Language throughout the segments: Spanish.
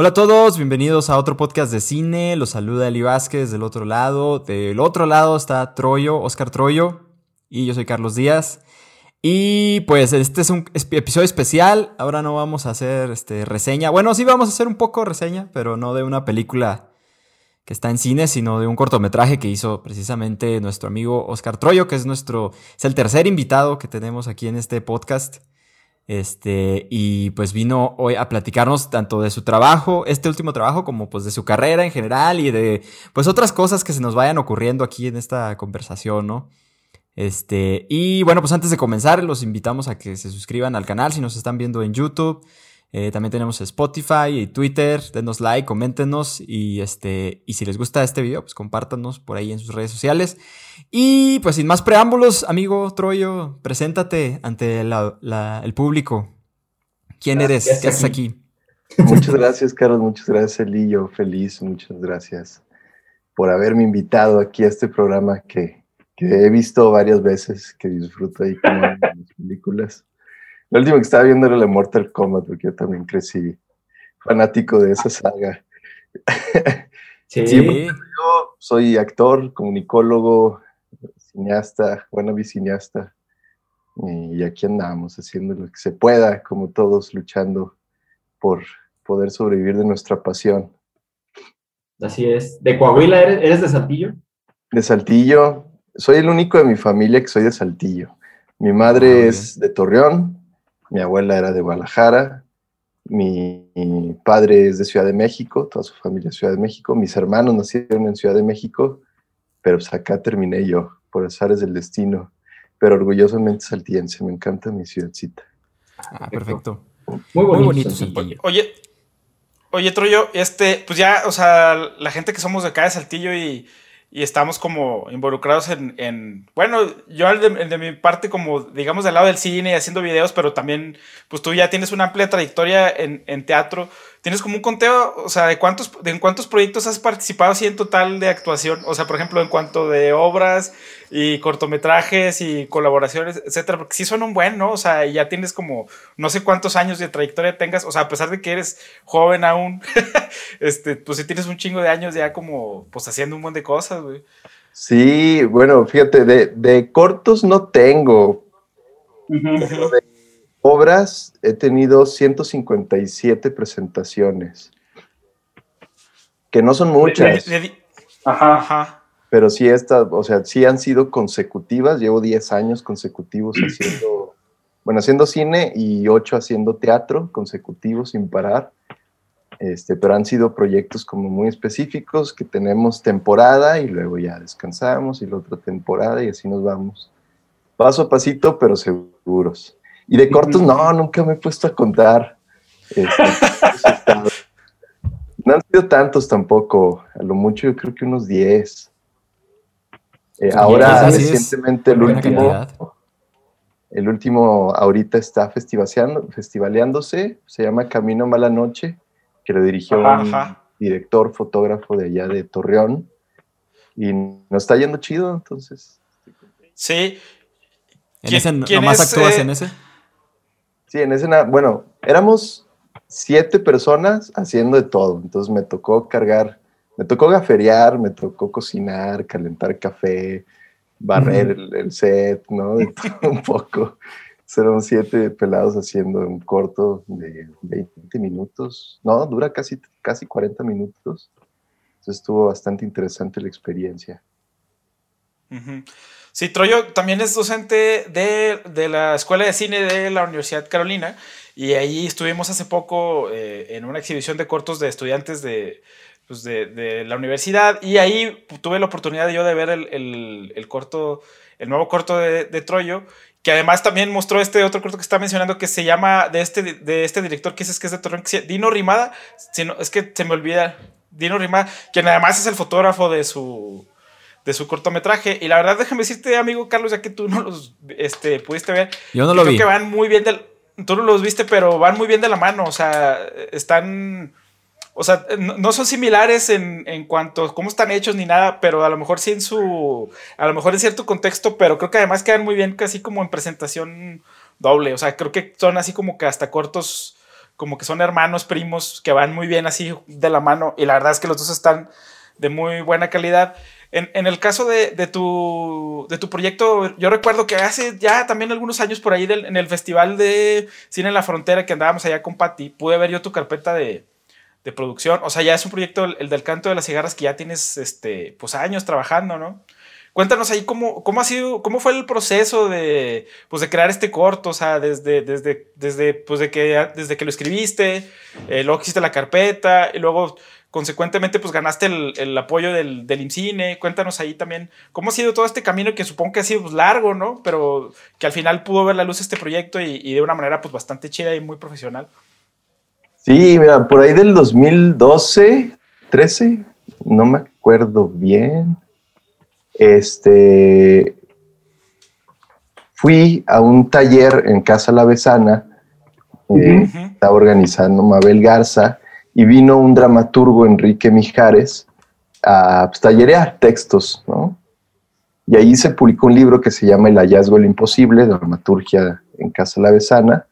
Hola a todos, bienvenidos a otro podcast de cine. Los saluda Eli Vázquez del otro lado. Del otro lado está Troyo, Oscar Troyo. Y yo soy Carlos Díaz. Y pues este es un episodio especial. Ahora no vamos a hacer este, reseña. Bueno, sí vamos a hacer un poco reseña, pero no de una película que está en cine, sino de un cortometraje que hizo precisamente nuestro amigo Oscar Troyo, que es nuestro, es el tercer invitado que tenemos aquí en este podcast. Este, y pues vino hoy a platicarnos tanto de su trabajo, este último trabajo, como pues de su carrera en general y de pues otras cosas que se nos vayan ocurriendo aquí en esta conversación, ¿no? Este, y bueno, pues antes de comenzar, los invitamos a que se suscriban al canal si nos están viendo en YouTube. Eh, también tenemos Spotify y Twitter. Denos like, coméntenos y este y si les gusta este video, pues compártanos por ahí en sus redes sociales. Y pues sin más preámbulos, amigo Troyo, preséntate ante el público. ¿Quién eres? ¿Qué haces aquí? Muchas gracias, Carlos. Muchas gracias, Elillo. Feliz, muchas gracias por haberme invitado aquí a este programa que, que he visto varias veces, que disfruto ahí con las películas. La última que estaba viendo era la Mortal Kombat, porque yo también crecí fanático de esa saga. Sí. yo soy actor, comunicólogo, cineasta, buena cineasta. Y aquí andamos haciendo lo que se pueda, como todos, luchando por poder sobrevivir de nuestra pasión. Así es. ¿De Coahuila eres, eres de Saltillo? De Saltillo. Soy el único de mi familia que soy de Saltillo. Mi madre ah, es de Torreón, mi abuela era de Guadalajara, mi, padre es de Ciudad de México, toda su familia es de Ciudad de México, mis hermanos nacieron en Ciudad de México, pero pues acá terminé yo, por azares del destino, pero orgullosamente saltiense, me encanta mi ciudadcita. Ah, perfecto. Muy bonito. oye, oye, Troyo, este, pues ya, o sea, la gente que somos de acá de Saltillo y y estamos como involucrados en, bueno, yo de, mi parte como, digamos, del lado del cine y haciendo videos, pero también, pues tú ya tienes una amplia trayectoria en, en teatro tienes como un conteo, o sea, de cuántos, de en cuántos proyectos has participado así en total de actuación, o sea, por ejemplo, en cuanto de obras y cortometrajes y colaboraciones, etcétera, porque sí son un buen, ¿no? O sea, ya tienes como no sé cuántos años de trayectoria tengas, o sea, a pesar de que eres joven aún, este, pues sí tienes un chingo de años ya como, pues haciendo un montón de cosas, güey. Sí, bueno, fíjate, de, de cortos no tengo, obras he tenido 157 presentaciones, que no son muchas. Ajá, Pero sí, esta, o sea, sí han sido consecutivas. Llevo 10 años consecutivos haciendo, bueno, haciendo cine y 8 haciendo teatro consecutivos sin parar. Este, pero han sido proyectos como muy específicos que tenemos temporada y luego ya descansamos y la otra temporada y así nos vamos. Paso a pasito, pero seguros. Y de cortos, no, nunca me he puesto a contar. Este, no han sido tantos tampoco, a lo mucho yo creo que unos 10. Eh, ahora, recientemente, el último, el último ahorita está festivaleándose, se llama Camino Mala Noche, que lo dirigió un director, fotógrafo de allá de Torreón, y nos está yendo chido, entonces. Sí. ¿En ese nomás actúas eh, en ese? Sí, en ese, bueno, éramos siete personas haciendo de todo, entonces me tocó cargar, me tocó gaferiar, me tocó cocinar, calentar café, barrer el, set, ¿no? De todo un poco. Fueron siete pelados haciendo un corto de 20 minutos, no, dura casi, casi 40 minutos. Entonces estuvo bastante interesante la experiencia. Sí, Troyo también es docente de, la Escuela de Cine de la Universidad Carolina y ahí estuvimos hace poco eh, en una exhibición de cortos de estudiantes pues, de, de, la universidad y ahí tuve la oportunidad yo de ver el, corto, el nuevo corto de, Troyo que además también mostró este otro corto que está mencionando que se llama de este, de este director que es, que es de Torreón, Dino Rimada, es que se me olvida, Dino Rimada, quien además es el fotógrafo de su, de su cortometraje. Y la verdad, déjame decirte, amigo Carlos, ya que tú no los este, pudiste ver. Yo no lo creo vi. que van muy bien del. Tú no los viste, pero van muy bien de la mano. O sea, están. O sea, no, son similares en, en, cuanto a cómo están hechos ni nada, pero a lo mejor sí en su. A lo mejor en cierto contexto, pero creo que además quedan muy bien, casi como en presentación doble. O sea, creo que son así como que hasta cortos como que son hermanos, primos, que van muy bien así de la mano, y la verdad es que los dos están de muy buena calidad. En, el caso de, tu, de tu proyecto, yo recuerdo que hace ya también algunos años por ahí en el Festival de Cine en la Frontera que andábamos allá con Patti, pude ver yo tu carpeta de, producción. O sea, ya es un proyecto, el, del canto de las cigarras, que ya tienes este, pues, años trabajando, ¿no? Cuéntanos ahí cómo, cómo ha sido, cómo fue el proceso de, pues, de crear este corto, o sea, desde, desde, desde, pues, de que, desde que lo escribiste, eh, luego hiciste la carpeta, y luego consecuentemente pues ganaste el, apoyo del, del, IMCINE. Cuéntanos ahí también cómo ha sido todo este camino que supongo que ha sido pues, largo, ¿no? Pero que al final pudo ver la luz este proyecto y, de una manera pues bastante chida y muy profesional. Sí, mira, por ahí del 2012, 13, no me acuerdo bien. Este, fui a un taller en Casa La Besana, eh, estaba organizando Mabel Garza, y vino un dramaturgo, Enrique Mijares, a pues, tallerear textos, ¿no? Y ahí se publicó un libro que se llama El hallazgo del imposible, dramaturgia en Casa La Besana,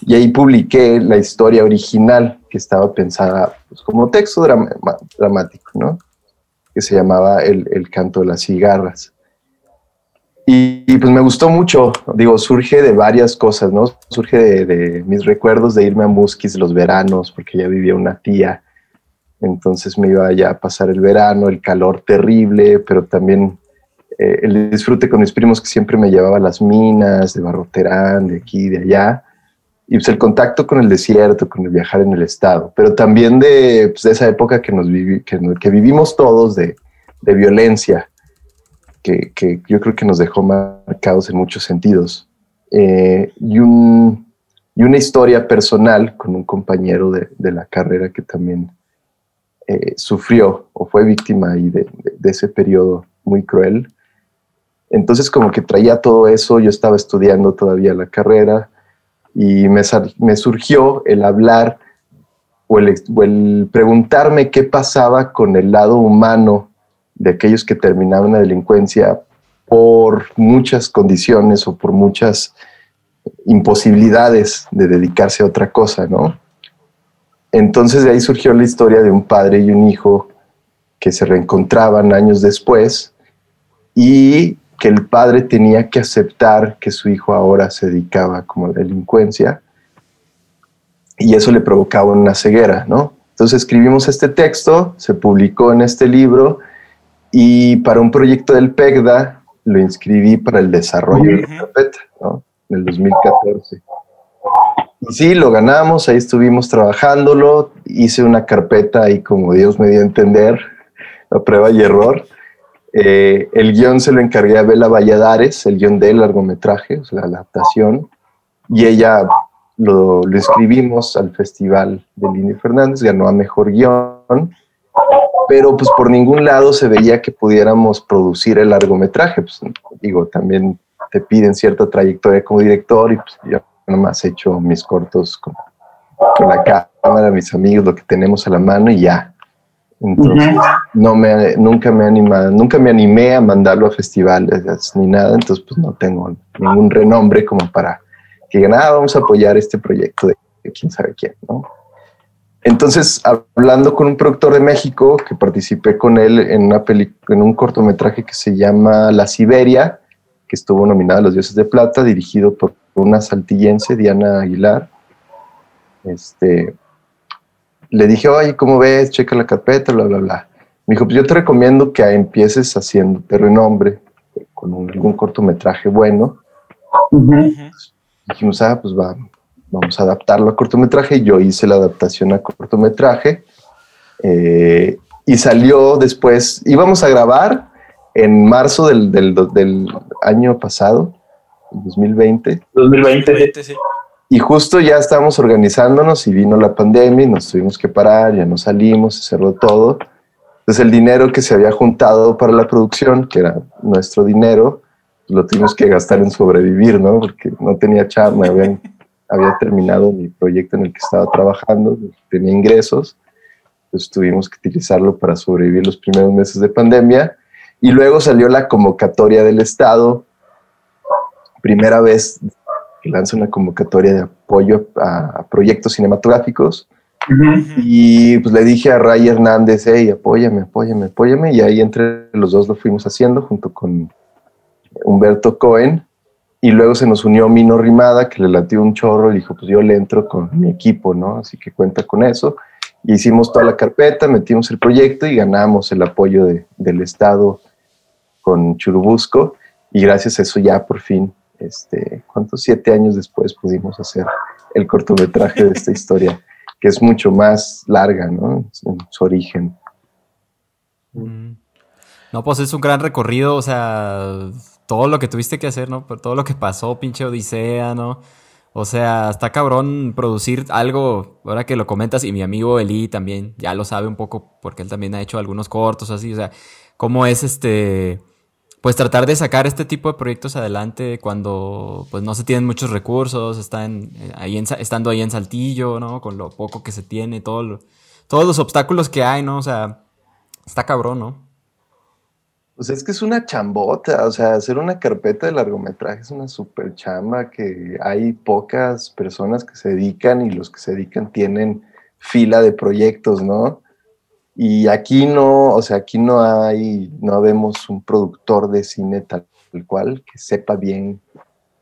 y ahí publiqué la historia original que estaba pensada pues, como texto dramático, ¿no? Que se llamaba el canto de las cigarras. Y, pues me gustó mucho, digo, surge de varias cosas, ¿no? Surge de, mis recuerdos de irme a Musquis los veranos, porque ya vivía una tía, entonces me iba ya a pasar el verano, el calor terrible, pero también eh, el disfrute con mis primos que siempre me llevaba a las minas de Barroterán, de aquí, de allá, y pues el contacto con el desierto, con el viajar en el estado, pero también de, pues, esa época que, nos vivimos todos de, de violencia que, yo creo que nos dejó marcados en muchos sentidos. Eh, y, un, y, una historia personal con un compañero de, de la carrera que también eh, sufrió o fue víctima ahí de, ese periodo muy cruel. Entonces como que traía todo eso, yo estaba estudiando todavía la carrera y me, me surgió el hablar o el, o el preguntarme qué pasaba con el lado humano de aquellos que terminaban la delincuencia por muchas condiciones o por muchas imposibilidades de dedicarse a otra cosa, ¿no? Entonces de ahí surgió la historia de un padre y un hijo que se reencontraban años después y que el padre tenía que aceptar que su hijo ahora se dedicaba como a la delincuencia y eso le provocaba una ceguera, ¿no? Entonces escribimos este texto, se publicó en este libro y para un proyecto del PEGDA lo inscribí para el desarrollo de la carpeta, ¿no? En el 2014. Y sí, lo ganamos, ahí estuvimos trabajándolo, hice una carpeta ahí como Dios me dio a entender, la prueba y error. Eh, el guion se lo encargué a Bela Valladares, el guion del largometraje, o sea, la adaptación, y ella lo, lo escribimos al Festival de Lini Fernández, ganó a Mejor Guión, pero pues por ningún lado se veía que pudiéramos producir el largometraje. Pues digo, también te piden cierta trayectoria como director y pues yo nomás he hecho mis cortos con, la cámara, mis amigos, lo que tenemos a la mano y ya. Entonces, no me, nunca me animado, nunca me animé a mandarlo a festivales ni nada, entonces pues no tengo ningún renombre como para que digan, ah, vamos a apoyar este proyecto de quién sabe quién, ¿no? Entonces, hablando con un productor de México, que participé con él en, una en un cortometraje que se llama La Siberia, que estuvo nominado a los Dioses de Plata, dirigido por una saltillense, Diana Aguilar. Este, le dije, oye, ¿cómo ves? Checa la carpeta, bla, bla, bla. Me dijo, pues yo te recomiendo que empieces haciéndote renombre con algún cortometraje bueno. Dijimos, ah, pues va, vamos a adaptarlo a cortometraje. Yo hice la adaptación a cortometraje eh, y salió después, íbamos a grabar en marzo del, del, año pasado, 2020. 2020. sí. Y justo ya estábamos organizándonos y vino la pandemia y nos tuvimos que parar, ya no salimos, se cerró todo. Entonces el dinero que se había juntado para la producción, que era nuestro dinero, lo tuvimos que gastar en sobrevivir, ¿no? Porque no tenía charla, habían había terminado mi proyecto en el que estaba trabajando, tenía ingresos, pues tuvimos que utilizarlo para sobrevivir los primeros meses de pandemia. Y luego salió la convocatoria del Estado, primera vez que lanza una convocatoria de apoyo a, proyectos cinematográficos. Y pues le dije a Ray Hernández, hey, apóyame, apóyame, apóyame. Y ahí entre los dos lo fuimos haciendo junto con Humberto Cohen. Y luego se nos unió Mino Rimada, que le latió un chorro y dijo, pues yo le entro con mi equipo, ¿no? Así que cuenta con eso. hicimos toda la carpeta, metimos el proyecto y ganamos el apoyo del Estado con Churubusco. Y gracias a eso ya por fin, este, ¿cuántos? Siete años después pudimos hacer el cortometraje de esta historia, que es mucho más larga, ¿no? En su origen. No, pues es un gran recorrido, o sea, todo lo que tuviste que hacer, ¿no? Por todo lo que pasó, pinche Odisea, ¿no? O sea, está cabrón producir algo, ahora que lo comentas, y mi amigo Eli también ya lo sabe un poco, porque él también ha hecho algunos cortos así, o sea, cómo es este, pues tratar de sacar este tipo de proyectos adelante cuando pues no se tienen muchos recursos, están eh, ahí estando ahí en Saltillo, ¿no? Con lo poco que se tiene, todo todos los obstáculos que hay, ¿no? O sea, está cabrón, ¿no? Pues es que es una chambota, o sea, hacer una carpeta de largometraje es una super chamba que hay pocas personas que se dedican y los que se dedican tienen fila de proyectos, ¿no? Y aquí no, o sea, aquí no hay, no vemos un productor de cine tal, cual que sepa bien,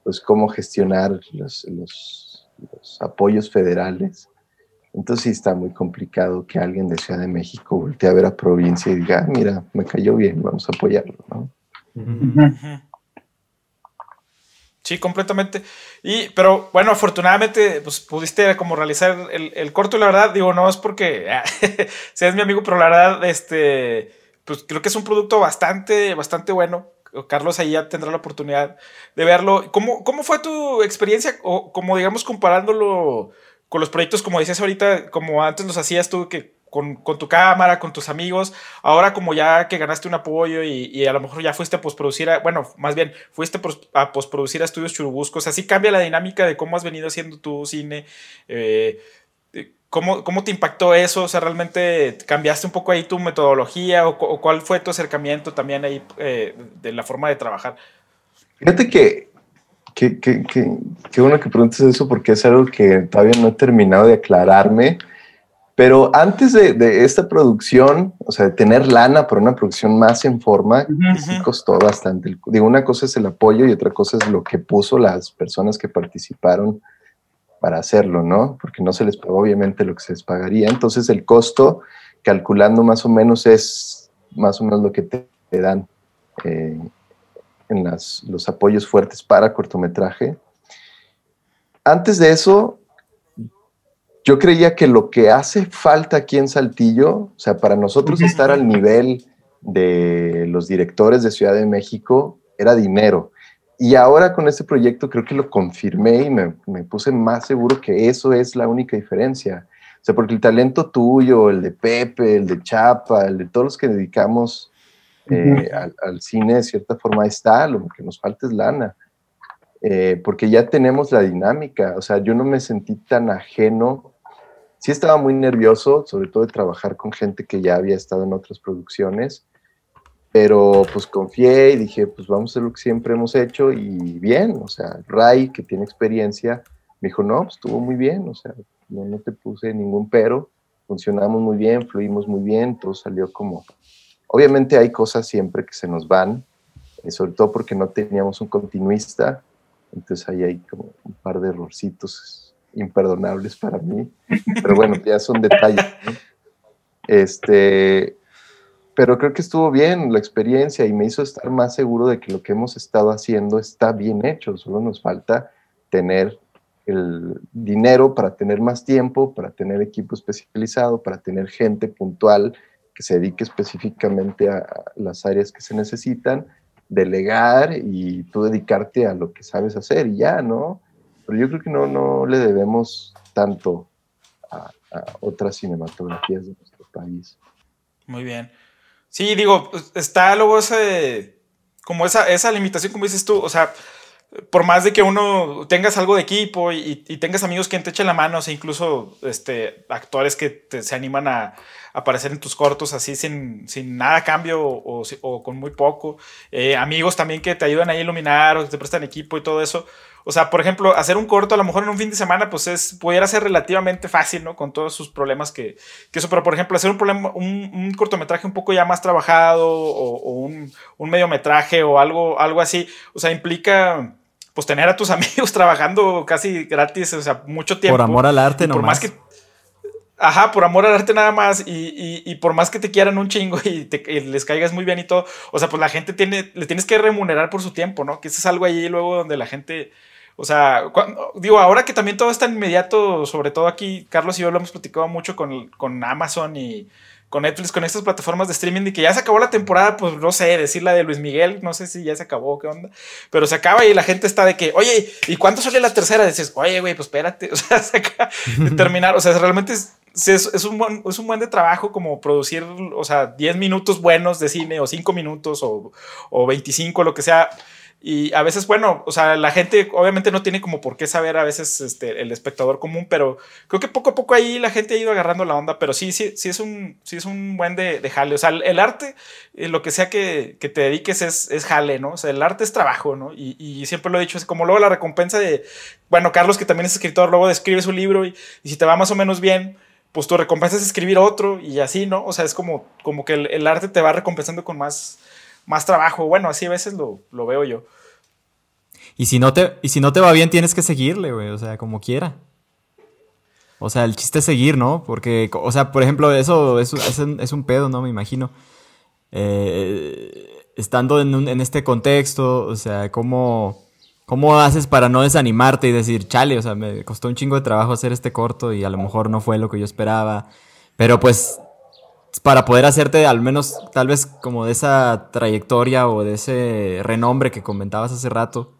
pues, cómo gestionar los, los apoyos federales. Entonces sí está muy complicado que alguien de Ciudad de México voltee a ver a provincia y diga, ah, mira, me cayó bien, vamos a apoyarlo, ¿no? Sí, completamente. Y, pero bueno, afortunadamente, pues pudiste como realizar el, corto, y la verdad, digo, no es porque seas mi amigo, pero la verdad, este, pues creo que es un producto bastante, bastante bueno. Carlos ahí ya tendrá la oportunidad de verlo. ¿Cómo, cómo fue tu experiencia? O como digamos comparándolo con los proyectos, como decías ahorita, como antes los hacías tú, que con, tu cámara, con tus amigos, ahora como ya que ganaste un apoyo y, a lo mejor ya fuiste a postproducir, bueno, más bien, fuiste a postproducir a estudios churubuscos, así cambia la dinámica de cómo has venido haciendo tu cine. Eh, ¿cómo, ¿Cómo te impactó eso? O sea, ¿realmente cambiaste un poco ahí tu metodología o, cuál fue tu acercamiento también ahí eh, de la forma de trabajar? Fíjate que Qué, qué, qué, qué bueno que preguntes eso porque es algo que todavía no he terminado de aclararme. Pero antes de, de, esta producción, o sea, de tener lana para una producción más en forma, sí costó bastante. Digo, una cosa es el apoyo y otra cosa es lo que puso las personas que participaron para hacerlo, ¿no? Porque no se les pagó obviamente lo que se les pagaría. Entonces el costo, calculando más o menos, es más o menos lo que te, te dan eh, en los apoyos fuertes para cortometraje. Antes de eso, yo creía que lo que hace falta aquí en Saltillo, o sea, para nosotros estar al nivel de los directores de Ciudad de México, era dinero. Y ahora con este proyecto creo que lo confirmé y me, me, puse más seguro que eso es la única diferencia. O sea, porque el talento tuyo, el de Pepe, el de Chapa, el de todos los que dedicamos eh, al, cine de cierta forma está, lo que nos falta es lana, eh, porque ya tenemos la dinámica, o sea, yo no me sentí tan ajeno, sí estaba muy nervioso, sobre todo de trabajar con gente que ya había estado en otras producciones, pero pues confié y dije, pues vamos a hacer lo que siempre hemos hecho y bien, o sea, Ray, que tiene experiencia, me dijo, no, pues estuvo muy bien, o sea, no, no te puse ningún pero, funcionamos muy bien, fluimos muy bien, todo salió como, Obviamente hay cosas siempre que se nos van, eh, sobre todo porque no teníamos un continuista, entonces ahí hay como un par de errorcitos imperdonables para mí, pero bueno, ya son detalles. Este, pero creo que estuvo bien la experiencia y me hizo estar más seguro de que lo que hemos estado haciendo está bien hecho, solo nos falta tener el dinero para tener más tiempo, para tener equipo especializado, para tener gente puntual que se dedique específicamente a las áreas que se necesitan, delegar y tú dedicarte a lo que sabes hacer y ya, ¿no? Pero yo creo que no, no le debemos tanto a, otras cinematografías de nuestro país. Muy bien. Sí, digo, está luego ese, como esa, esa limitación, como dices tú, o sea, por más de que uno tengas algo de equipo y, tengas amigos que te echen la mano, o incluso este, actores que se animan a, aparecer en tus cortos así sin, sin nada cambio o, o, con muy poco, eh, amigos también que te ayudan a iluminar o que te prestan equipo y todo eso. o sea, por ejemplo, hacer un corto a lo mejor en un fin de semana, pues es, pudiera ser relativamente fácil, ¿no? Con todos sus problemas que, que eso, pero por ejemplo, hacer un, problema, un, cortometraje un poco ya más trabajado o, un, un, mediometraje o algo, algo así, o sea, implica pues tener a tus amigos trabajando casi gratis, o sea, mucho tiempo. Por amor al arte, no. Por más que Ajá, por amor al arte nada más. Y, por más que te quieran un chingo y, te, les caigas muy bien y todo. O sea, pues la gente tiene, le tienes que remunerar por su tiempo, ¿no? Que eso es algo ahí luego donde la gente. O sea, digo, ahora que también todo está inmediato, sobre todo aquí, Carlos y yo lo hemos platicado mucho con, con Amazon y con Netflix, con estas plataformas de streaming, y que ya se acabó la temporada, pues no sé, decir la de Luis Miguel, no sé si ya se acabó, qué onda, pero se acaba y la gente está de que, oye, ¿y cuándo sale la tercera? Dices, oye, güey, pues espérate, o sea, se acaba de terminar, o sea, realmente es, es, un buen, es un buen de trabajo como producir, o sea, 10 minutos buenos de cine o 5 minutos o, o 25, lo que sea y a veces, bueno, o sea, la gente obviamente no tiene como por qué saber a veces este, el espectador común, pero creo que poco a poco ahí la gente ha ido agarrando la onda, pero sí, sí, sí es un, sí es un buen de, de jale. O sea, el arte, eh, lo que sea que, que, te dediques es, es jale, ¿no? O sea, el arte es trabajo, ¿no? Y, y, siempre lo he dicho, es como luego la recompensa de, bueno, Carlos, que también es escritor, luego describe su libro y, si te va más o menos bien, pues tu recompensa es escribir otro y así, ¿no? O sea, es como, como que el arte te va recompensando con más más trabajo. Bueno, así a veces lo, lo veo yo. Y si, no te, y si no te va bien, tienes que seguirle, güey, o sea, como quiera. O sea, el chiste es seguir, ¿no? Porque, o sea, por ejemplo, eso, es, es un pedo, ¿no? Me imagino. Eh, estando en, un, en, este contexto, o sea, ¿cómo, ¿cómo haces para no desanimarte y decir, chale, o sea, me costó un chingo de trabajo hacer este corto y a lo mejor no fue lo que yo esperaba? Pero pues para poder hacerte al menos tal vez como de esa trayectoria o de ese renombre que comentabas hace rato.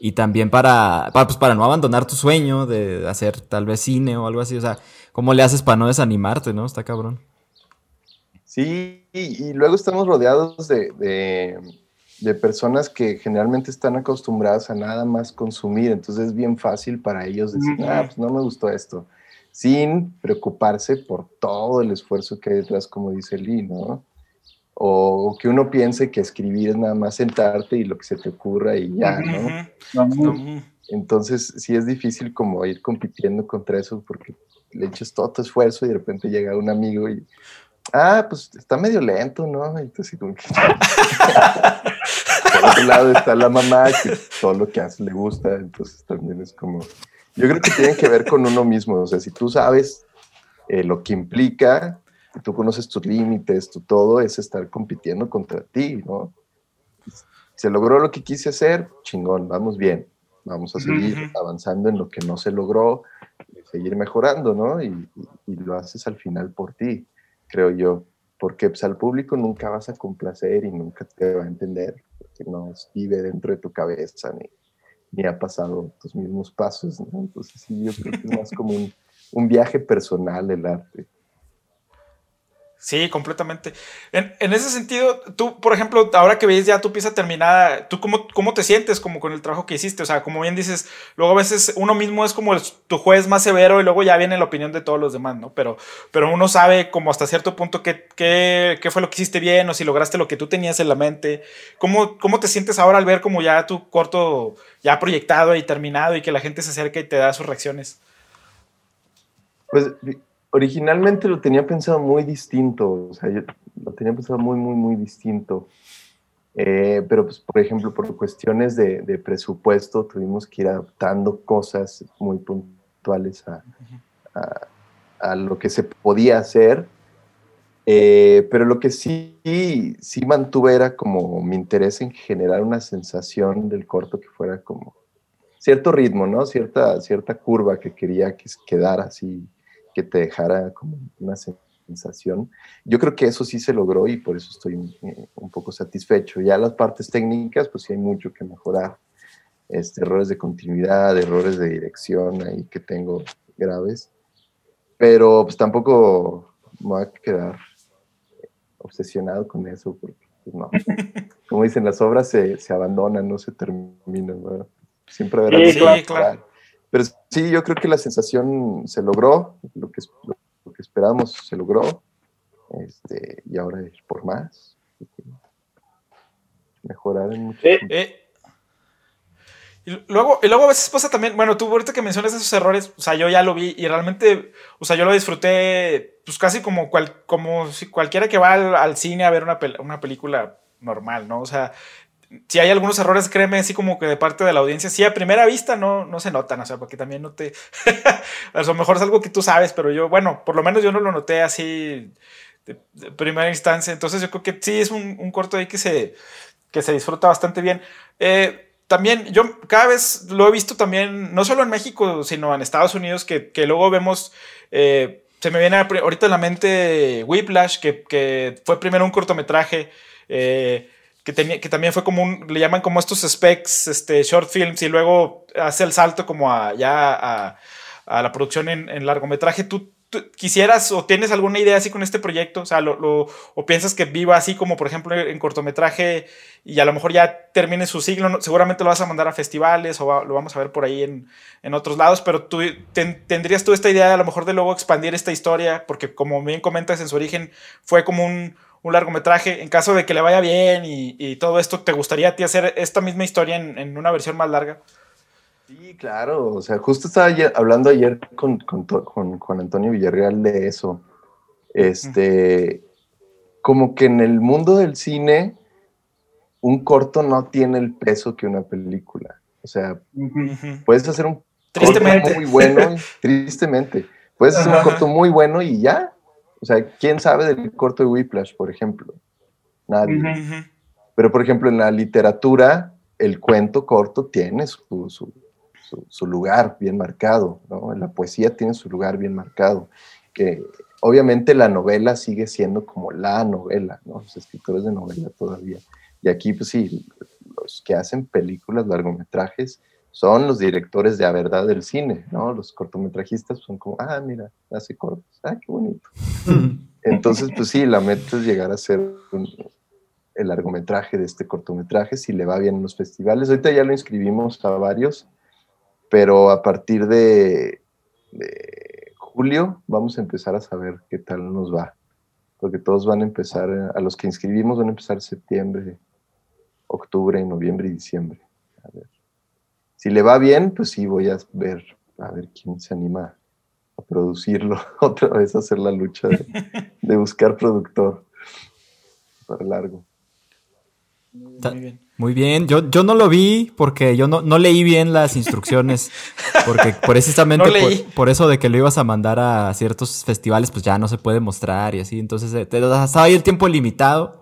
Y también para, para, pues para no abandonar tu sueño de hacer tal vez cine o algo así, o sea, ¿cómo le haces para no desanimarte, no? Está cabrón. Sí, y, luego estamos rodeados de, de, personas que generalmente están acostumbradas a nada más consumir, entonces es bien fácil para ellos decir, ah, pues no me gustó esto sin preocuparse por todo el esfuerzo que hay detrás, como dice Lee, ¿no? O que uno piense que escribir es nada más sentarte y lo que se te ocurra y ya, ¿no? Entonces, sí es difícil como ir compitiendo contra eso porque le echas todo tu esfuerzo y de repente llega un amigo y, ah, pues está medio lento, ¿no? Entonces, como que... Por otro lado está la mamá que todo lo que hace le gusta, entonces también es como yo creo que tiene que ver con uno mismo. O sea, si tú sabes eh, lo que implica, tú conoces tus límites, tu todo, es estar compitiendo contra ti, ¿no? Se logró lo que quise hacer, chingón, vamos bien. Vamos a seguir avanzando en lo que no se logró, seguir mejorando, ¿no? Y, lo haces al final por ti, creo yo. Porque pues, al público nunca vas a complacer y nunca te va a entender, porque no vive dentro de tu cabeza ni, ni ha pasado tus mismos pasos, ¿no? Entonces sí, yo creo que es más como un, un viaje personal el arte. Sí, completamente. En, en, ese sentido, tú, por ejemplo, ahora que ves ya tu pieza terminada, ¿tú cómo, cómo te sientes como con el trabajo que hiciste? O sea, como bien dices, luego a veces uno mismo es como tu juez más severo y luego ya viene la opinión de todos los demás, ¿no? Pero, pero uno sabe como hasta cierto punto qué, qué, qué fue lo que hiciste bien o si lograste lo que tú tenías en la mente. ¿Cómo, ¿Cómo te sientes ahora al ver como ya tu corto ya proyectado y terminado y que la gente se acerca y te da sus reacciones? Pues originalmente lo tenía pensado muy distinto, o sea, yo lo tenía pensado muy, muy, muy distinto. Eh, pero, pues, por ejemplo, por cuestiones de, presupuesto, tuvimos que ir adaptando cosas muy puntuales a, a, lo que se podía hacer. Eh, pero lo que sí, sí mantuve era como mi interés en generar una sensación del corto que fuera como cierto ritmo, ¿no? Cierta, cierta curva que quería que quedara así que te dejara como una sensación. Yo creo que eso sí se logró y por eso estoy eh, un poco satisfecho. Ya las partes técnicas, pues sí hay mucho que mejorar. Este, errores de continuidad, errores de dirección ahí que tengo graves. Pero pues tampoco me voy a quedar obsesionado con eso, porque pues, no. Como dicen, las obras se, se abandonan, no se terminan. Siempre habrá sí, claro. Pero sí, yo creo que la sensación se logró, lo que, lo que esperábamos se logró, este, y ahora es por más. Mejorar en mucho. Eh, Y luego, y luego a veces pasa también, bueno, tú ahorita que mencionas esos errores, o sea, yo ya lo vi y realmente, o sea, yo lo disfruté, pues casi como, cual, como si cualquiera que va al, cine a ver una, una película normal, ¿no? O sea, si hay algunos errores, créeme, así como que de parte de la audiencia, sí, a primera vista no, no se notan, o sea, porque también no te... a lo mejor es algo que tú sabes, pero yo, bueno, por lo menos yo no lo noté así de, primera instancia, entonces yo creo que sí es un, un, corto ahí que se, que se disfruta bastante bien. Eh, también, yo cada vez lo he visto también, no solo en México, sino en Estados Unidos, que, que luego vemos... Eh, se me viene ahorita en la mente Whiplash, que, que fue primero un cortometraje eh, que, que también fue como un, le llaman como estos specs, este, short films, y luego hace el salto como a, ya a, a la producción en, en largometraje. ¿Tú, quisieras o tienes alguna idea así con este proyecto? O sea, lo, lo, o piensas que viva así como, por ejemplo, en cortometraje y a lo mejor ya termine su siglo, seguramente lo vas a mandar a festivales o lo vamos a ver por ahí en, en otros lados, pero tú tendrías tú esta idea a lo mejor de luego expandir esta historia, porque como bien comentas en su origen, fue como un, un largometraje, en caso de que le vaya bien y, todo esto, ¿te gustaría a ti hacer esta misma historia en, una versión más larga? Sí, claro, o sea, justo estaba hablando ayer con, con, Antonio Villarreal de eso. Este, como que en el mundo del cine, un corto no tiene el peso que una película. O sea, puedes hacer un tristemente. corto muy bueno, tristemente. Puedes hacer un corto muy bueno y ya, o sea, ¿quién sabe del corto de Whiplash, por ejemplo? Nadie. Pero, por ejemplo, en la literatura, el cuento corto tiene su, lugar bien marcado, ¿no? En la poesía tiene su lugar bien marcado. Que obviamente la novela sigue siendo como la novela, ¿no? Los escritores de novela todavía. Y aquí, pues sí, los que hacen películas, largometrajes, son los directores de la verdad del cine, ¿no? Los cortometrajistas son como, ah, mira, hace cortos, ah, qué bonito. Entonces, pues sí, la meta es llegar a ser el largometraje de este cortometraje, si le va bien en los festivales. Ahorita ya lo inscribimos a varios, pero a partir de, de julio vamos a empezar a saber qué tal nos va, porque todos van a empezar, a los que inscribimos van a empezar septiembre, octubre, noviembre y diciembre. A ver si le va bien, pues sí, voy a ver, a ver quién se anima a producirlo, otra vez a hacer la lucha de, buscar productor para largo. Muy bien. Muy bien. Yo, yo no lo vi porque yo no, no leí bien las instrucciones. Porque precisamente por, eso de que lo ibas a mandar a ciertos festivales, pues ya no se puede mostrar y así. Entonces eh, estaba ahí el tiempo limitado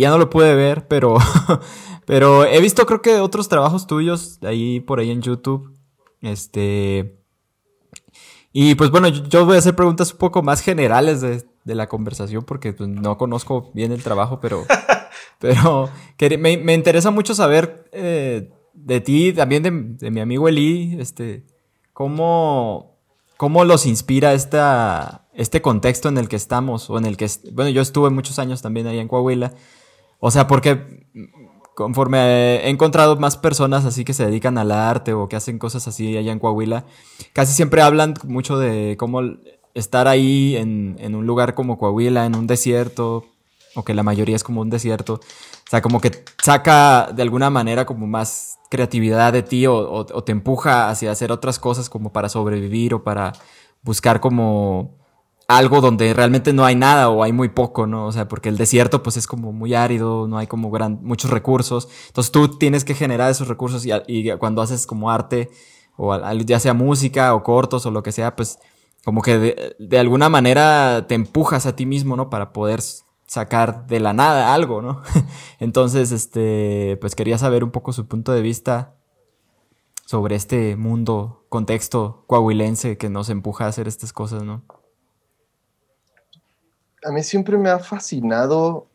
y ya no lo pude ver, pero, pero he visto creo que otros trabajos tuyos ahí por ahí en YouTube. Este. Y pues bueno, yo, voy a hacer preguntas un poco más generales de, la conversación porque pues, no conozco bien el trabajo, pero, pero me, me, interesa mucho saber eh, de ti, también de, mi amigo Eli, este, cómo, cómo los inspira esta, este contexto en el que estamos o en el que, bueno, yo estuve muchos años también ahí en Coahuila. O sea, porque conforme he encontrado más personas así que se dedican al arte o que hacen cosas así allá en Coahuila, casi siempre hablan mucho de cómo estar ahí en, un lugar como Coahuila, en un desierto, o que la mayoría es como un desierto. O sea, como que saca de alguna manera como más creatividad de ti o te empuja hacia hacer otras cosas como para sobrevivir o para buscar como algo donde realmente no hay nada o hay muy poco, ¿no? O sea, porque el desierto pues es como muy árido, no hay como gran, muchos recursos. Entonces tú tienes que generar esos recursos y, cuando haces como arte o ya sea música o cortos o lo que sea, pues como que de, alguna manera te empujas a ti mismo, ¿no? Para poder sacar de la nada algo, ¿no? Entonces, este, pues quería saber un poco su punto de vista sobre este mundo, contexto coahuilense que nos empuja a hacer estas cosas, ¿no? A mí siempre me ha fascinado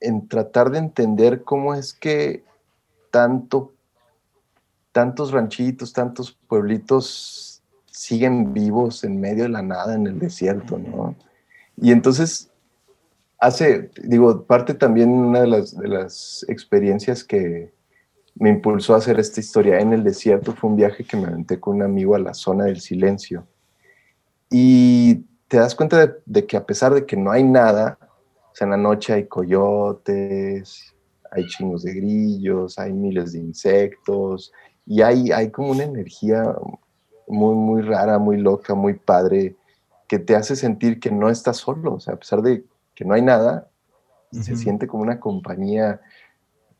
en tratar de entender cómo es que tanto, tantos ranchitos, tantos pueblitos siguen vivos en medio de la nada, en el desierto, ¿no? Y entonces hace, digo, parte también de las, de las experiencias que me impulsó a hacer esta historia en el desierto fue un viaje que me aventé con un amigo a la zona del silencio. Y te das cuenta de, que a pesar de que no hay nada, o sea, en la noche hay coyotes, hay chingos de grillos, hay miles de insectos, y hay, hay como una energía muy, muy rara, muy loca, muy padre, que te hace sentir que no estás solo, o sea, a pesar de que no hay nada, se siente como una compañía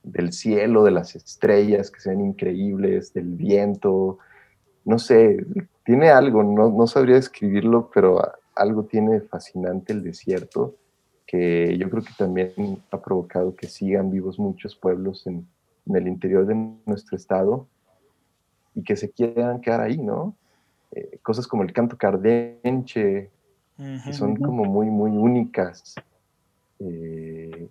del cielo, de las estrellas que se ven increíbles, del viento, no sé, tiene algo, no, no sabría describirlo, pero algo tiene fascinante el desierto, que yo creo que también ha provocado que sigan vivos muchos pueblos en, en el interior de nuestro estado y que se quieran quedar ahí, ¿no? Eh, cosas como el canto cardenche, que son como muy, muy únicas eh,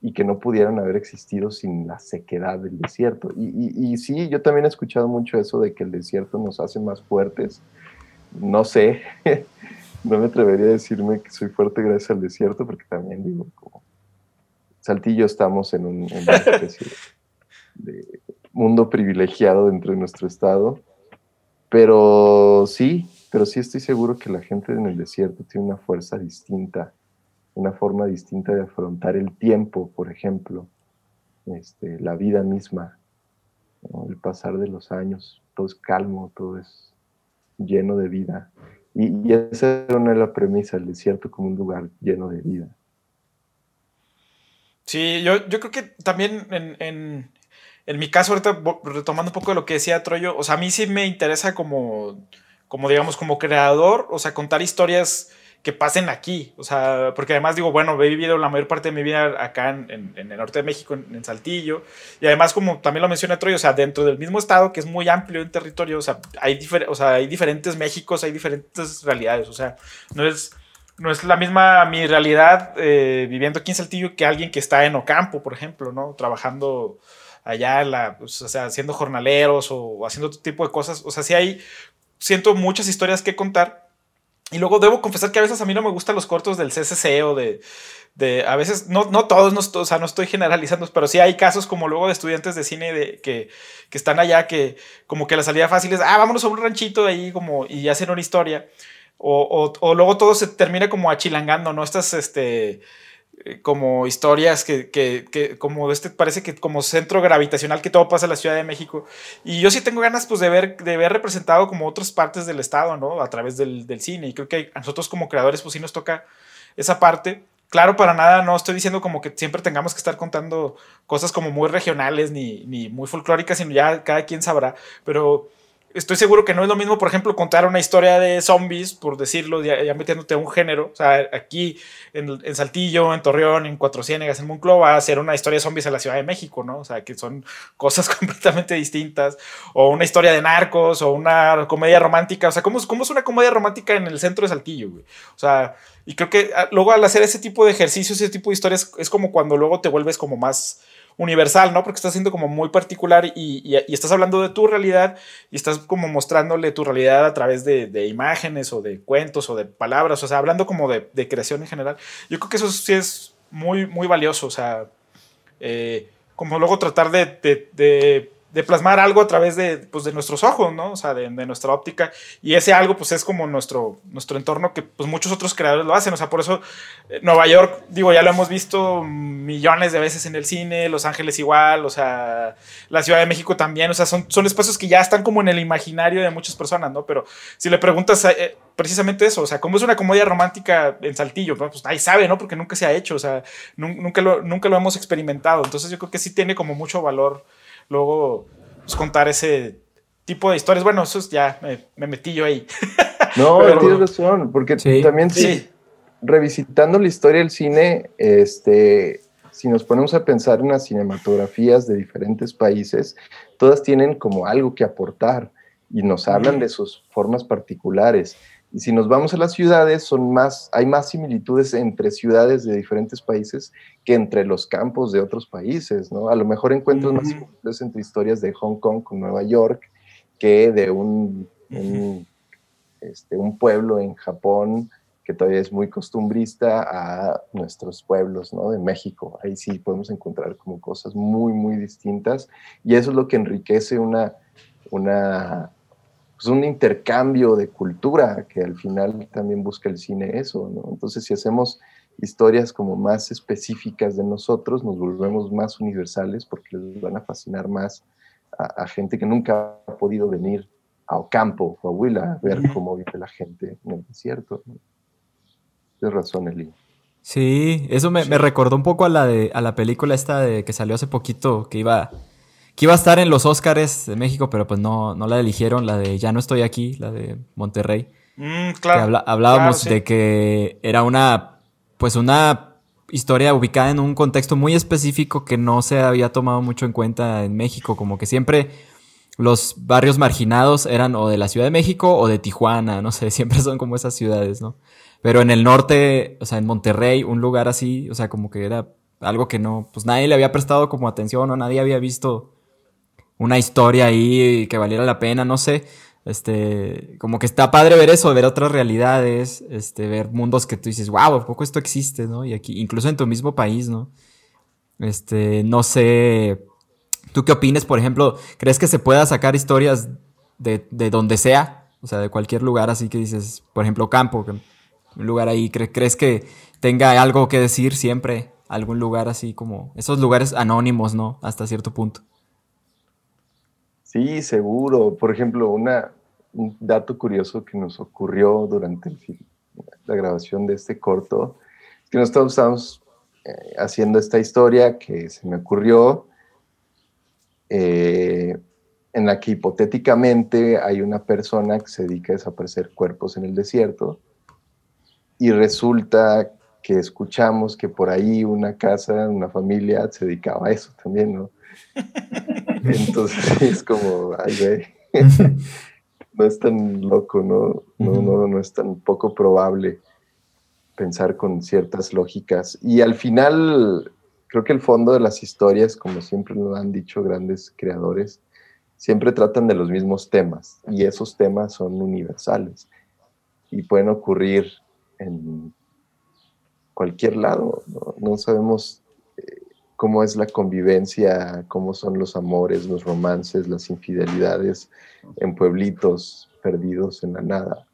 y que no pudieran haber existido sin la sequedad del desierto. Y, y, sí, yo también he escuchado mucho eso de que el desierto nos hace más fuertes. No sé, no me atrevería a decirme que soy fuerte gracias al desierto, porque también digo, como Saltillo estamos en, un, en una especie de mundo privilegiado dentro de nuestro estado pero sí, pero sí estoy seguro que la gente en el desierto tiene una fuerza distinta, una forma distinta de afrontar el tiempo, por ejemplo, este, la vida misma, el pasar de los años, todo es calmo, todo es lleno de vida. Y, esa era una de las premisas, el desierto como un lugar lleno de vida. Sí, yo, yo creo que también en, en mi caso, ahorita retomando un poco de lo que decía Troyo, o sea, a mí sí me interesa como, como digamos, como creador, o sea, contar historias que pasen aquí, o sea, porque además digo, bueno, he vivido la mayor parte de mi vida acá en, en, el norte de México, en, Saltillo, y además como también lo menciona Troyo, o sea, dentro del mismo estado, que es muy amplio en territorio, o sea, hay, o sea, hay diferentes Méxicos, hay diferentes realidades, o sea, no es, no es la misma mi realidad eh, viviendo aquí en Saltillo que alguien que está en Ocampo, por ejemplo, ¿no? Trabajando allá, la, pues, o sea, haciendo jornaleros o, haciendo otro tipo de cosas. O sea, sí hay, siento muchas historias que contar. Y luego debo confesar que a veces a mí no me gustan los cortos del CCC o de, de a veces, no, no todos, no, o sea, no estoy generalizando, pero sí hay casos como luego de estudiantes de cine de, que, que están allá que como que la salida fácil es, ah, vámonos a un ranchito de ahí como, y hacen una historia. O, o, o luego todo se termina como achilangando, ¿no? Estas, este, eh, como historias que, que, que, como este parece que como centro gravitacional que todo pasa en la Ciudad de México. Y yo sí tengo ganas pues de ver de ver representado como otras partes del estado no a través del, del cine. Y creo que a nosotros como creadores pues sí nos toca esa parte. Claro para nada no estoy diciendo como que siempre tengamos que estar contando cosas como muy regionales ni, ni muy folclóricas sino ya cada quien sabrá. Pero estoy seguro que no es lo mismo, por ejemplo, contar una historia de zombies, por decirlo, ya, metiéndote a un género. O sea, aquí en, Saltillo, en Torreón, en Cuatro Ciénegas, en Monclova, hacer una historia de zombies en la Ciudad de México, ¿no? O sea, que son cosas completamente distintas. O una historia de narcos, o una comedia romántica. O sea, ¿cómo, cómo es una comedia romántica en el centro de Saltillo, güey? O sea, y creo que ah, luego al hacer ese tipo de ejercicios, ese tipo de historias, es como cuando luego te vuelves como más universal, ¿no? Porque estás siendo como muy particular y, estás hablando de tu realidad y estás como mostrándole tu realidad a través de, imágenes o de cuentos o de palabras, o sea, hablando como de, creación en general. Yo creo que eso sí es muy, muy valioso, o sea, eh, como luego tratar de de plasmar algo a través de, pues, de nuestros ojos, ¿no? O sea, de, nuestra óptica. Y ese algo, pues, es como nuestro, nuestro entorno que, pues, muchos otros creadores lo hacen. O sea, por eso eh, Nueva York, digo, ya lo hemos visto millones de veces en el cine, Los Ángeles igual, o sea, la Ciudad de México también. O sea, son, son espacios que ya están como en el imaginario de muchas personas, ¿no? Pero si le preguntas eh, precisamente eso, o sea, ¿cómo es una comedia romántica en Saltillo? Pues nadie sabe, ¿no? Porque nunca se ha hecho, o sea, nunca nunca lo hemos experimentado. Entonces yo creo que sí tiene como mucho valor luego pues, contar ese tipo de historias. Bueno, eso ya me, metí yo ahí. No, tienes razón, porque también sí. revisitando la historia del cine, este, si nos ponemos a pensar en las cinematografías de diferentes países, todas tienen como algo que aportar y nos hablan de sus formas particulares. Y si nos vamos a las ciudades, son más, hay más similitudes entre ciudades de diferentes países que entre los campos de otros países, ¿no? A lo mejor encuentras más similitudes entre historias de Hong Kong con Nueva York que de un, este, un pueblo en Japón que todavía es muy costumbrista a nuestros pueblos, ¿no? De México. Ahí sí podemos encontrar como cosas muy, muy distintas y eso es lo que enriquece una, una pues un intercambio de cultura, que al final también busca el cine eso, ¿no? Entonces, si hacemos historias como más específicas de nosotros, nos volvemos más universales porque les van a fascinar más a, gente que nunca ha podido venir a Ocampo, Coahuila, a ver cómo vive la gente en el desierto. Tienes razón, Eli. Sí, eso me, recordó un poco a la de a la película esta de que salió hace poquito, que iba, que iba a estar en los Oscars de México, pero pues no, no la eligieron, la de Ya no estoy aquí, la de Monterrey. Mm, claro. hablábamos de que era una, pues una historia ubicada en un contexto muy específico que no se había tomado mucho en cuenta en México, como que siempre los barrios marginados eran o de la Ciudad de México o de Tijuana, no sé, siempre son como esas ciudades, ¿no? Pero en el norte, o sea, en Monterrey, un lugar así, o sea, como que era algo que no, pues nadie le había prestado como atención o nadie había visto una historia ahí que valiera la pena, no sé. Este, como que está padre ver eso, ver otras realidades, este, ver mundos que tú dices, wow, ¿a poco esto existe, no? Y aquí, incluso en tu mismo país, ¿no? Este, no sé, ¿tú qué opinas, por ejemplo? ¿Crees que se pueda sacar historias de, de donde sea? O sea, de cualquier lugar así que dices, por ejemplo, campo, un lugar ahí, ¿crees que tenga algo que decir siempre? Algún lugar así como esos lugares anónimos, ¿no? Hasta cierto punto. Sí, seguro. Por ejemplo, una, un dato curioso que nos ocurrió durante la grabación de este corto que nosotros estábamos eh, haciendo esta historia que se me ocurrió, eh, en la que hipotéticamente hay una persona que se dedica a desaparecer cuerpos en el desierto y resulta que escuchamos que por ahí una casa, una familia se dedicaba a eso también, ¿no? Entonces es como, ay, güey, no es tan loco, ¿no? No, no, no es tan poco probable pensar con ciertas lógicas. Y al final, creo que el fondo de las historias, como siempre lo han dicho grandes creadores, siempre tratan de los mismos temas y esos temas son universales y pueden ocurrir en cualquier lado. No, sabemos cómo es la convivencia, cómo son los amores, los romances, las infidelidades en pueblitos perdidos en la nada.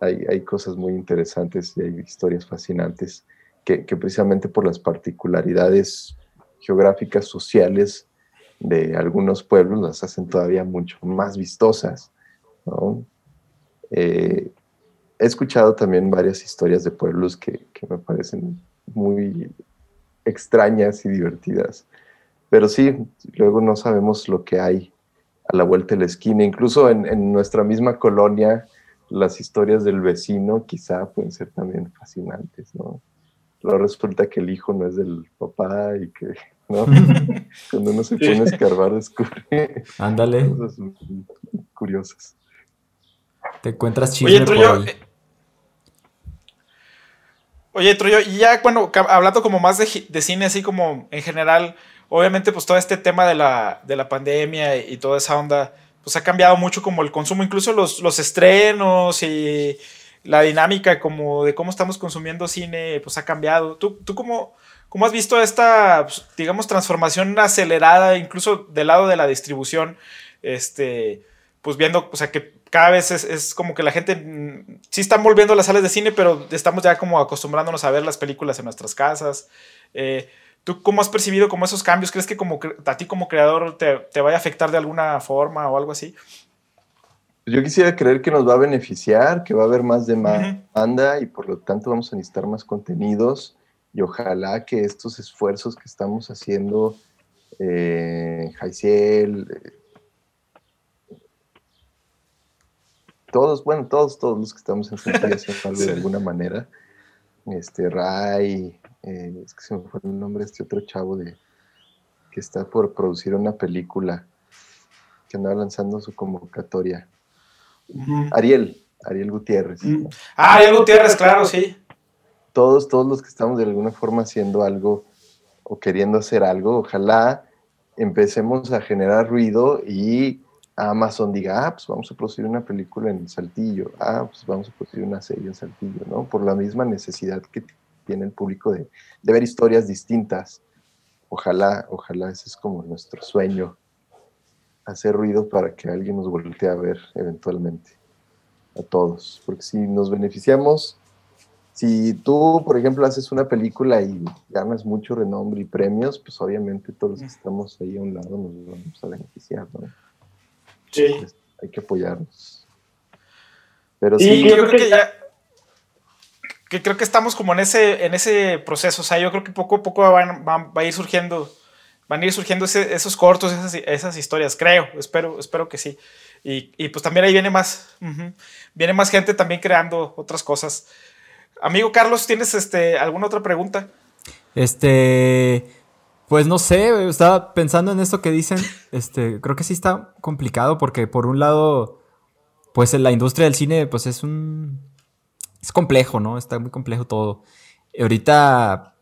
Hay, hay cosas muy interesantes y hay historias fascinantes que, que, precisamente por las particularidades geográficas, sociales de algunos pueblos las hacen todavía mucho más vistosas. Eh, he escuchado también varias historias de pueblos que, me parecen muy extrañas y divertidas. Pero sí, luego no sabemos lo que hay a la vuelta de la esquina. Incluso en, nuestra misma colonia, las historias del vecino quizá pueden ser también fascinantes, ¿no? Luego resulta que el hijo no es del papá y que, ¿no? Cuando uno se pone a escarbar descubre Ándale. cosas curiosas. Te encuentras chisme por ahí. Oye, Troyo, y ya, bueno, hablando como más de, cine, así como en general, obviamente, pues todo este tema de la, de la pandemia y, toda esa onda, pues ha cambiado mucho como el consumo, incluso los, los estrenos y la dinámica como de cómo estamos consumiendo cine, pues ha cambiado. ¿Tú, tú cómo, cómo has visto esta, pues, digamos, transformación acelerada, incluso del lado de la distribución? Este, pues viendo, o sea, que cada vez es, como que la gente mm, sí está volviendo a las salas de cine, pero estamos ya como acostumbrándonos a ver las películas en nuestras casas. Eh, ¿Tú cómo has percibido como esos cambios? ¿Crees que como a ti como creador te, vaya a afectar de alguna forma o algo así? Yo quisiera creer que nos va a beneficiar, que va a haber más demanda y por lo tanto vamos a necesitar más contenidos y ojalá que estos esfuerzos que estamos haciendo, eh, Jaiciel, todos, bueno, todos, todos los que estamos en Santilla haciendo de alguna manera. Este, Ray, eh, es que se me fue el nombre de este otro chavo de que está por producir una película que andaba lanzando su convocatoria. Ariel, Ariel Gutiérrez. Ah, Ariel Gutiérrez, claro, sí. Todos, todos los que estamos de alguna forma haciendo algo o queriendo hacer algo, ojalá empecemos a generar ruido y Amazon diga, ah, pues vamos a producir una película en Saltillo, ah, pues vamos a producir una serie en Saltillo, ¿no? Por la misma necesidad que tiene el público de, ver historias distintas. Ojalá, ojalá ese es como nuestro sueño, hacer ruido para que alguien nos voltee a ver eventualmente, a todos, porque si nos beneficiamos, si tú, por ejemplo, haces una película y ganas mucho renombre y premios, pues obviamente todos los que estamos ahí a un lado nos vamos a beneficiar, ¿no? Sí. Hay que apoyarnos. Pero Sí, sí, yo creo que ya. Que creo que estamos como en ese, en ese proceso. O sea, yo creo que poco a poco van, van- va a ir surgiendo. Van a ir surgiendo ese- esos cortos, esas, esas historias. Creo, espero, espero que sí. Y, y pues también ahí viene más. viene más gente también creando otras cosas. Amigo Carlos, ¿tienes este, alguna otra pregunta? Este, pues no sé, estaba pensando en esto que dicen, este, creo que sí está complicado porque por un lado, pues en la industria del cine, pues es un, es complejo, ¿no? Está muy complejo todo. Y ahorita,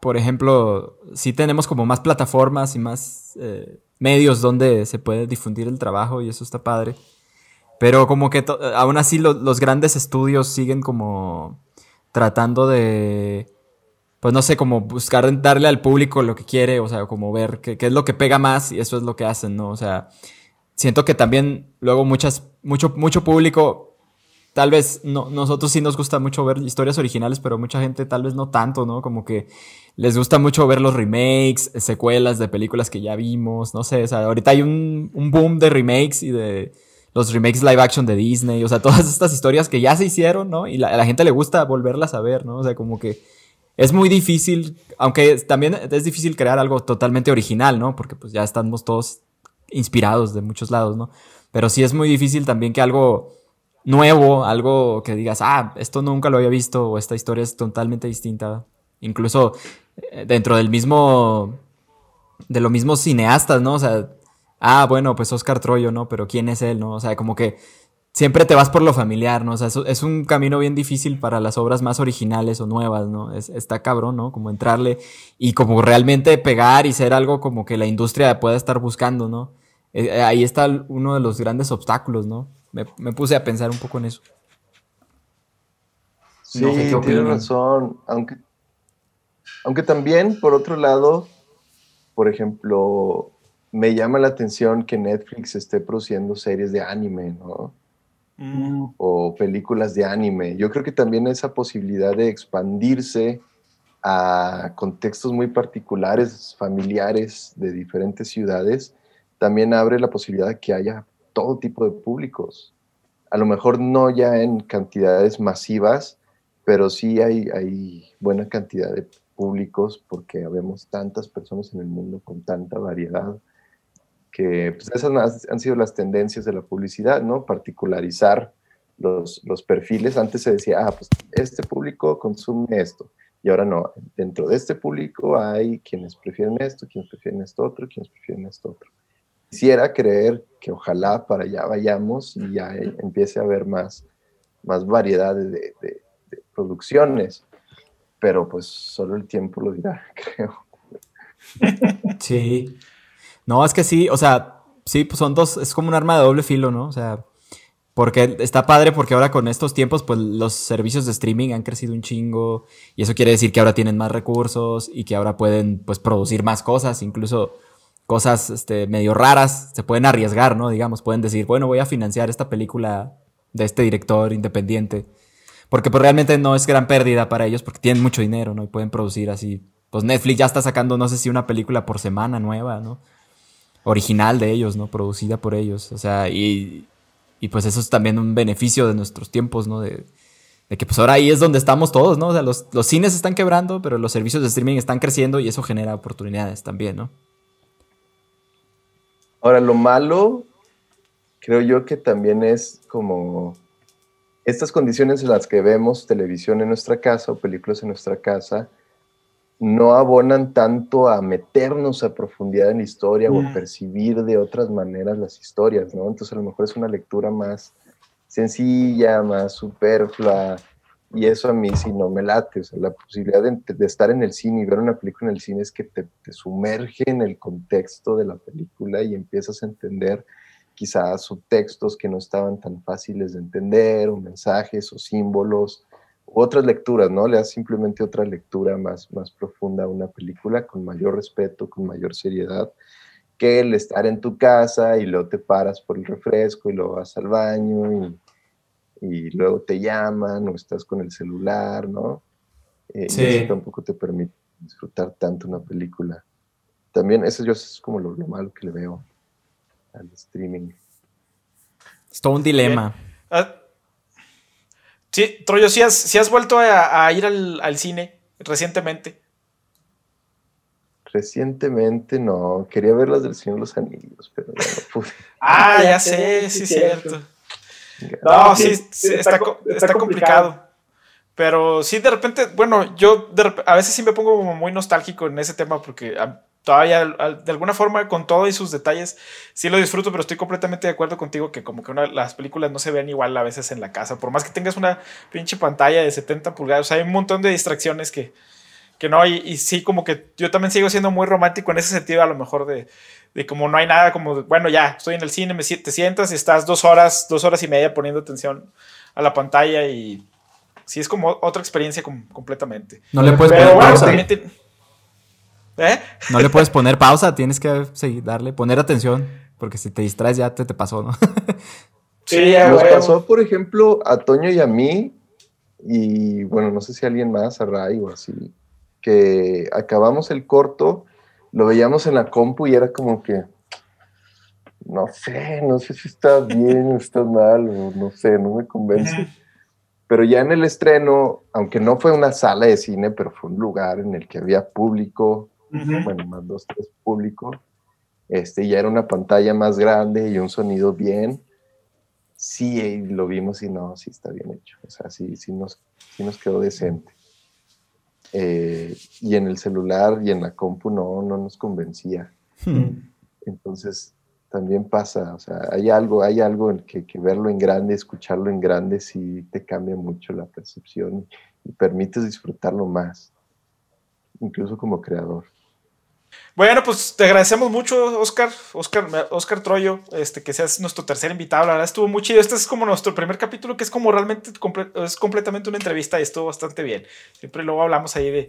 por ejemplo, sí tenemos como más plataformas y más eh, medios donde se puede difundir el trabajo y eso está padre. Pero como que aún así lo- los grandes estudios siguen como tratando de, pues no sé, como buscar darle al público lo que quiere, o sea, como ver qué, qué es lo que pega más y eso es lo que hacen, ¿no? O sea, siento que también luego muchas, mucho, mucho público, tal vez no, nosotros sí nos gusta mucho ver historias originales, pero mucha gente tal vez no tanto, ¿no? Como que les gusta mucho ver los remakes, secuelas de películas que ya vimos, no sé, o sea, ahorita hay un, un boom de remakes y de los remakes live action de Disney, o sea, todas estas historias que ya se hicieron, ¿no? Y la- a la gente le gusta volverlas a ver, ¿no? O sea, como que es muy difícil, aunque también es difícil crear algo totalmente original, ¿no? Porque pues ya estamos todos inspirados de muchos lados, ¿no? Pero sí es muy difícil también que algo nuevo, algo que digas, ah, esto nunca lo había visto o esta historia es totalmente distinta. Incluso eh, dentro del mismo, de los mismos cineastas, ¿no? O sea, ah, bueno, pues Oscar Troyo, ¿no? Pero ¿quién es él, no? O sea, como que siempre te vas por lo familiar, ¿no? O sea, eso- es un camino bien difícil para las obras más originales o nuevas, ¿no? Es, está cabrón, ¿no? Como entrarle y como realmente pegar y ser algo como que la industria pueda estar buscando, ¿no? Eh, eh, ahí está uno de los grandes obstáculos, ¿no? Me, me puse a pensar un poco en eso. Sí, No sé qué tienes razón. Aunque, aunque también, por otro lado, por ejemplo, me llama la atención que Netflix esté produciendo series de anime, ¿no? Mm, O películas de anime. Yo creo que también esa posibilidad de expandirse a contextos muy particulares, familiares de diferentes ciudades, también abre la posibilidad de que haya todo tipo de públicos. A lo mejor no ya en cantidades masivas, pero sí hay, hay buena cantidad de públicos porque habemos tantas personas en el mundo con tanta variedad que pues, esas han- sido las tendencias de la publicidad, ¿no? Particularizar los, los perfiles. Antes se decía, ah, pues este público consume esto. Y ahora no, dentro de este público hay quienes prefieren esto, quienes prefieren esto otro, quienes prefieren esto otro. Quisiera creer que ojalá para allá vayamos y ya empiece a haber más, más variedad de, de- de producciones, pero pues solo el tiempo lo dirá, creo. Sí. No, es que sí, o sea, sí, pues son dos, es como un arma de doble filo, ¿no? O sea, porque está padre porque ahora con estos tiempos, pues los servicios de streaming han crecido un chingo y eso quiere decir que ahora tienen más recursos y que ahora pueden, pues, producir más cosas, incluso cosas, este, medio raras, se pueden arriesgar, ¿no? Digamos, pueden decir, bueno, voy a financiar esta película de este director independiente. Porque pues realmente no es gran pérdida para ellos porque tienen mucho dinero, ¿no? Y pueden producir así. Pues Netflix ya está sacando, no sé si una película por semana nueva, ¿no? Original de ellos, ¿no? Producida por ellos. O sea, y, y pues eso es también un beneficio de nuestros tiempos, ¿no? De, de que pues ahora ahí es donde estamos todos, ¿no? O sea, los, los cines están quebrando, pero los servicios de streaming están creciendo y eso genera oportunidades también, ¿no? Ahora, lo malo, creo yo que también es como estas condiciones en las que vemos televisión en nuestra casa o películas en nuestra casa, no abonan tanto a meternos a profundidad en la historia o a Mm. percibir de otras maneras las historias, ¿no? Entonces a lo mejor es una lectura más sencilla, más superflua, y eso a mí sí no me late. O sea, la posibilidad de, de estar en el cine y ver una película en el cine es que te, te sumerge en el contexto de la película y empiezas a entender quizás subtextos que no estaban tan fáciles de entender, o mensajes o símbolos, otras lecturas, ¿no? Le das simplemente otra lectura más, más profunda a una película con mayor respeto, con mayor seriedad, que el estar en tu casa y luego te paras por el refresco y luego vas al baño y y luego te llaman o estás con el celular, ¿no? Eh, Sí. Y eso tampoco te permite disfrutar tanto una película. También eso yo es como lo, lo malo que le veo al streaming. Es todo un dilema. Ah, sí, Troyo, ¿sí has, sí has vuelto a, a ir al, al cine recientemente? Recientemente no, quería ver las del Señor de los Anillos, pero ya no pude. Ah, ya sé, sí, cierto. Ah, No, sí, sí, está, está complicado. Pero sí, de repente, bueno, yo de a veces sí me pongo como muy nostálgico en ese tema porque todavía, de alguna forma, con todo y sus detalles, sí lo disfruto, pero estoy completamente de acuerdo contigo que como que una- las películas no se ven igual a veces en la casa. Por más que tengas una pinche pantalla de 70 pulgadas, o sea, hay un montón de distracciones que, que no, y, y sí, como que yo también sigo siendo muy romántico en ese sentido, a lo mejor de, de como no hay nada, como, de, bueno, ya, estoy en el cine, me, te sientas y estás dos horas, dos horas y media poniendo atención a la pantalla y sí, es como otra experiencia com- completamente. No le puedes Pero poner bueno, pausa. también te- ¿Eh? No le puedes poner pausa, tienes que seguir, darle, poner atención, porque si te distraes ya te, te pasó, ¿no? Sí, a Nos pasó, por ejemplo, a Toño y a mí, y bueno, no sé si a alguien más, a Ray o así, que acabamos el corto, lo veíamos en la compu y era como que, no sé, no sé si está bien o está mal, o no sé, no me convence. Pero ya en el estreno, aunque no fue una sala de cine, pero fue un lugar en el que había público, Bueno, más dos, tres público, este, ya era una pantalla más grande y un sonido bien. Sí, eh, lo vimos y no, sí está bien hecho. O sea, sí, sí, nos, sí nos quedó decente. Eh, y en el celular y en la compu no, no nos convencía. Entonces también pasa, o sea, hay algo, hay algo en que, que verlo en grande, escucharlo en grande, sí te cambia mucho la percepción y permites disfrutarlo más, incluso como creador. Bueno, pues te agradecemos mucho, Oscar, Oscar, Oscar Troyo, este, que seas nuestro tercer invitado. La verdad estuvo muy chido. Este es como nuestro primer capítulo, que es como realmente comple- es completamente una entrevista y estuvo bastante bien. Siempre luego hablamos ahí de,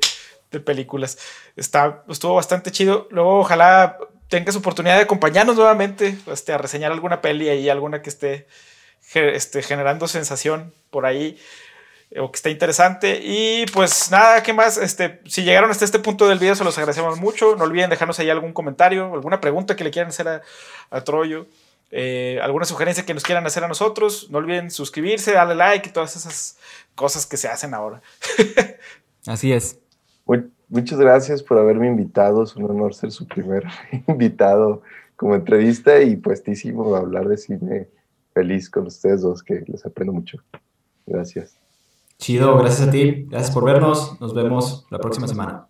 de películas. Está, estuvo bastante chido. Luego, ojalá tengas oportunidad de acompañarnos nuevamente este, a reseñar alguna peli ahí, alguna que esté este, generando sensación por ahí o que esté interesante. Y pues nada, ¿qué más? Este, si llegaron hasta este punto del video, se los agradecemos mucho. No olviden dejarnos ahí algún comentario, alguna pregunta que le quieran hacer a, a Troyo, eh, alguna sugerencia que nos quieran hacer a nosotros. No olviden suscribirse, darle like y todas esas cosas que se hacen ahora. Así es. Mu- Muchas gracias por haberme invitado. Es un honor ser su primer invitado como entrevista y puestísimo hablar de cine feliz con ustedes dos, que les aprendo mucho. Gracias. Chido, gracias a ti. Gracias por vernos. Nos vemos la próxima semana.